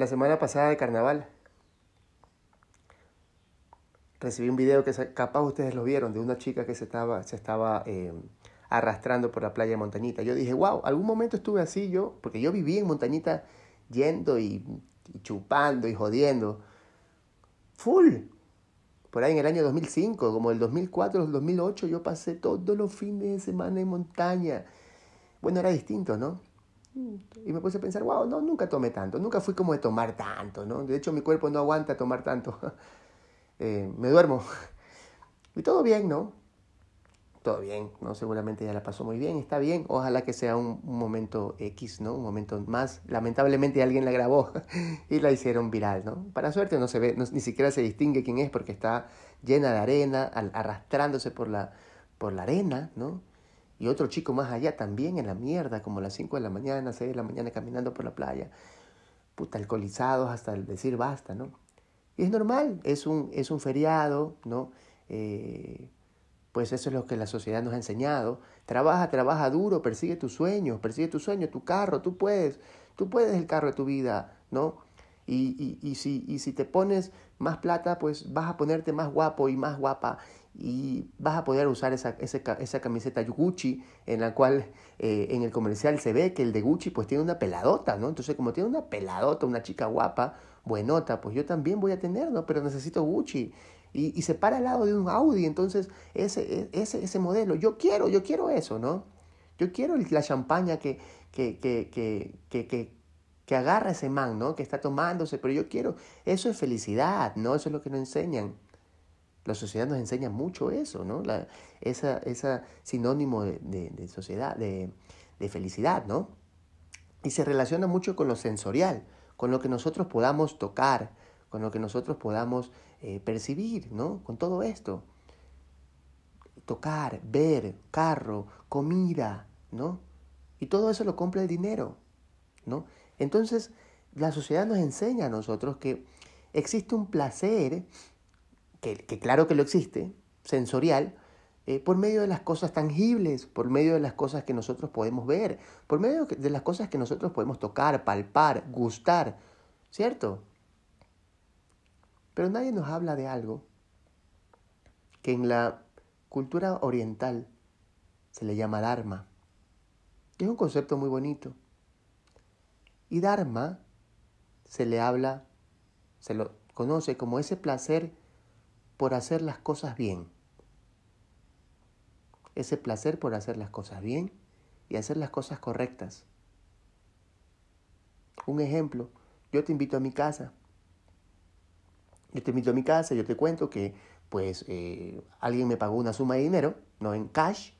La semana pasada de carnaval recibí un video que capaz ustedes lo vieron de una chica que se estaba, se estaba eh, arrastrando por la playa de Montañita. Yo dije, wow, algún momento estuve así yo, porque yo viví en Montañita yendo y, chupando y jodiendo. Full. Por ahí en el año 2005, como el 2004, el 2008, yo pasé todos los fines de semana en montaña. Bueno, era distinto, ¿no? Y me puse a pensar, wow, no, nunca tomé tanto, nunca fui como de tomar tanto, ¿no? De hecho, mi cuerpo no aguanta tomar tanto. Eh, me duermo. Y todo bien, ¿no? Todo bien, ¿no? Seguramente ya la pasó muy bien, está bien. Ojalá que sea un, momento X, ¿no? Un momento más. Lamentablemente alguien la grabó y la hicieron viral, ¿no? Para suerte no se ve, ni siquiera se distingue quién es porque está llena de arena, arrastrándose por la, por la arena, ¿no? Y otro chico más allá también en la mierda, como a las 5 de la mañana, 6 de la mañana caminando por la playa. Puta, alcoholizados hasta decir basta, ¿no? Y es normal, es un, es un feriado, ¿no? Eh, pues eso es lo que la sociedad nos ha enseñado. Trabaja, trabaja duro, persigue tus sueños, persigue tu sueño, tu carro, tú puedes, tú puedes el carro de tu vida, ¿no? Y, y, y, si, y si te pones más plata, pues vas a ponerte más guapo y más guapa y vas a poder usar esa, esa, camiseta Gucci en la cual eh, en el comercial se ve que el de Gucci pues tiene una peladota, ¿no? Entonces como tiene una peladota, una chica guapa, buenota, pues yo también voy a tener, ¿no? Pero necesito Gucci. Y, y se para al lado de un Audi, entonces ese, ese, ese modelo, yo quiero, yo quiero eso, ¿no? Yo quiero la champaña que, que, que, que, que, que agarra ese man, ¿no? Que está tomándose, pero yo quiero, eso es felicidad, ¿no? Eso es lo que nos enseñan. La sociedad nos enseña mucho eso, ¿no? La, esa, esa sinónimo de, de, sociedad, de, de, felicidad, ¿no? Y se relaciona mucho con lo sensorial, con lo que nosotros podamos tocar, con lo que nosotros podamos eh, percibir, ¿no? Con todo esto. Tocar, ver, carro, comida, ¿no? Y todo eso lo compra el dinero, ¿no? Entonces, la sociedad nos enseña a nosotros que existe un placer que, claro que lo existe, sensorial, eh, por medio de las cosas tangibles, por medio de las cosas que nosotros podemos ver, por medio de las cosas que nosotros podemos tocar, palpar, gustar, ¿cierto? Pero nadie nos habla de algo que en la cultura oriental se le llama Dharma. Es un concepto muy bonito. Y Dharma se le habla, se lo conoce como ese placer por hacer las cosas bien. Ese placer por hacer las cosas bien y hacer las cosas correctas. Un ejemplo, yo te invito a mi casa. Yo te invito a mi casa, yo te cuento que pues eh, alguien me pagó una suma de dinero, no en cash,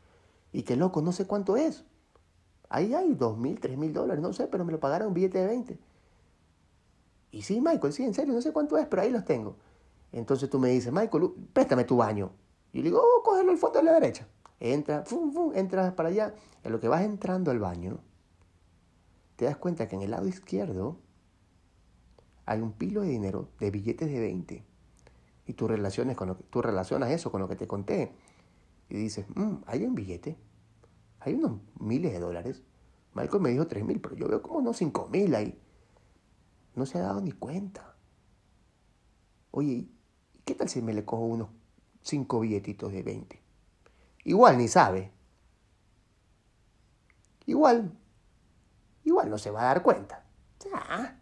y que loco, no sé cuánto es. Ahí hay dos mil, tres mil dólares, no sé, pero me lo pagaron un billete de 20. Y sí, Michael, sí, en serio, no sé cuánto es, pero ahí los tengo. Entonces tú me dices, Michael, préstame tu baño. Y le digo, oh, cógelo al fondo de la derecha. Entra, fum, fum, entras para allá. En lo que vas entrando al baño, te das cuenta que en el lado izquierdo hay un pilo de dinero de billetes de 20. Y tú, relaciones con lo que, tú relacionas eso con lo que te conté. Y dices, mmm, hay un billete. Hay unos miles de dólares. Michael me dijo tres mil, pero yo veo como unos cinco mil ahí. No se ha dado ni cuenta. Oye, ¿Qué tal si me le cojo unos cinco billetitos de 20? Igual ni sabe. Igual, igual no se va a dar cuenta. Ah,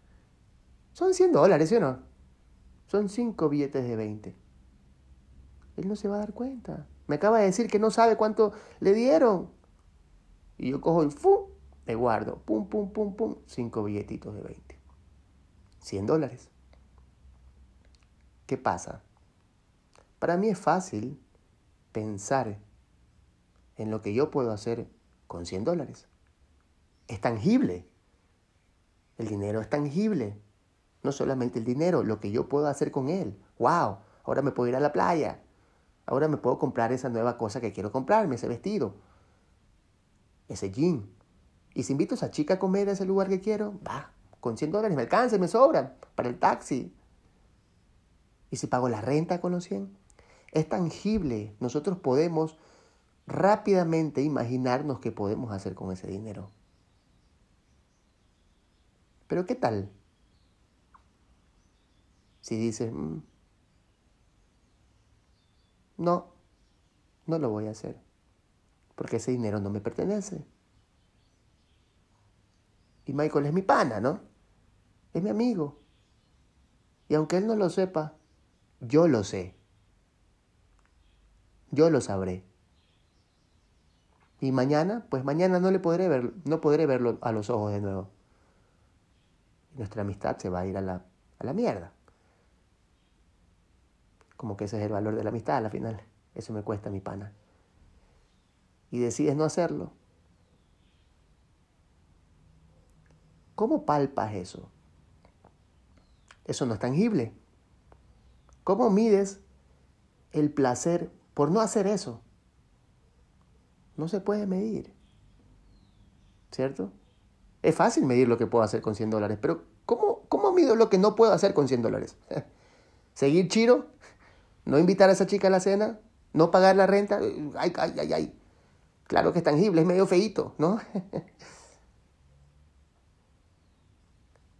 son 100 dólares, ¿sí o no? Son cinco billetes de 20. Él no se va a dar cuenta. Me acaba de decir que no sabe cuánto le dieron. Y yo cojo y ¡fu! me guardo. Pum, pum, pum, pum. Cinco billetitos de 20. 100 dólares. ¿Qué pasa? Para mí es fácil pensar en lo que yo puedo hacer con 100 dólares. es tangible. El dinero es tangible. No solamente el dinero, lo que yo puedo hacer con él. ¡Wow! Ahora me puedo ir a la playa. Ahora me puedo comprar esa nueva cosa que quiero comprarme, ese vestido, ese jean. Y si invito a esa chica a comer a ese lugar que quiero, va, con 100 dólares me alcanza me sobran para el taxi. ¿Y si pago la renta con los 100? Es tangible. Nosotros podemos rápidamente imaginarnos qué podemos hacer con ese dinero. Pero ¿qué tal? Si dices, mm, no, no lo voy a hacer, porque ese dinero no me pertenece. Y Michael es mi pana, ¿no? Es mi amigo. Y aunque él no lo sepa, yo lo sé. Yo lo sabré. Y mañana, pues mañana no le podré ver, no podré verlo a los ojos de nuevo. Nuestra amistad se va a ir a la, a la mierda. Como que ese es el valor de la amistad a la final. Eso me cuesta mi pana. Y decides no hacerlo. ¿Cómo palpas eso? Eso no es tangible. ¿Cómo mides el placer por no hacer eso? No se puede medir. ¿Cierto? Es fácil medir lo que puedo hacer con 100 dólares, pero ¿cómo, cómo mido lo que no puedo hacer con 100 dólares? ¿Seguir chiro? no invitar a esa chica a la cena, no pagar la renta, ay, ay, ay, ay. Claro que es tangible, es medio feíto, ¿no?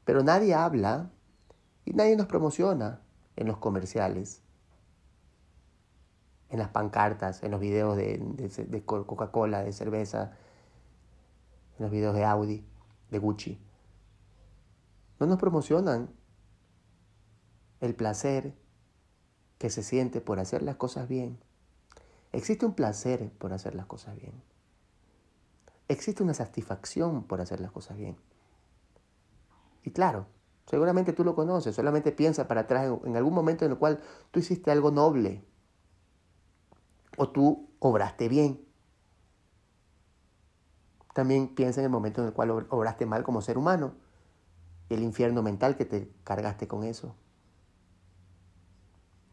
Pero nadie habla y nadie nos promociona en los comerciales, en las pancartas, en los videos de, Coca-Cola, de cerveza, en los videos de Audi, de Gucci. No nos promocionan el placer que se siente por hacer las cosas bien. Existe un placer por hacer las cosas bien. Existe una satisfacción por hacer las cosas bien. Y claro, seguramente tú lo conoces, solamente piensa para atrás en, algún momento en el cual tú hiciste algo noble o tú obraste bien. También piensa en el momento en el cual obraste mal como ser humano y el infierno mental que te cargaste con eso.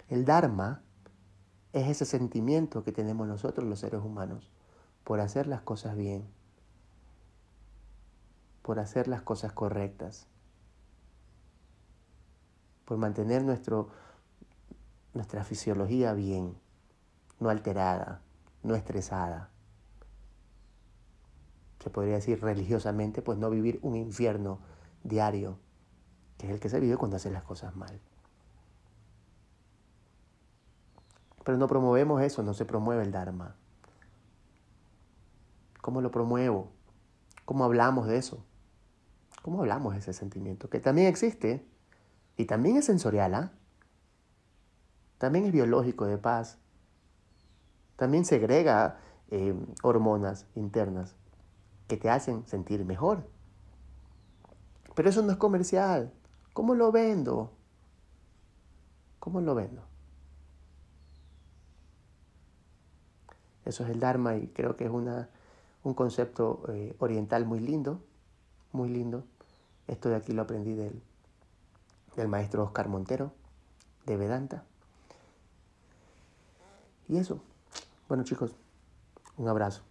El Dharma es ese sentimiento que tenemos nosotros los seres humanos por hacer las cosas bien, por hacer las cosas correctas, por mantener nuestra fisiología bien, no alterada, no estresada. Se podría decir religiosamente, pues no vivir un infierno diario, que es el que se vive cuando hace las cosas mal. Pero no promovemos eso, no se promueve el Dharma. ¿Cómo lo promuevo? ¿Cómo hablamos de eso? ¿Cómo hablamos de ese sentimiento? Que también existe y también es sensorial, ¿ah? También es biológico de paz. También segrega eh, hormonas internas que te hacen sentir mejor. Pero eso no es comercial. ¿Cómo lo vendo? ¿Cómo lo vendo? Eso es el Dharma y creo que es una, un concepto eh, oriental muy lindo, muy lindo. Esto de aquí lo aprendí del, del maestro Oscar Montero, de Vedanta. Y eso. Bueno chicos, un abrazo.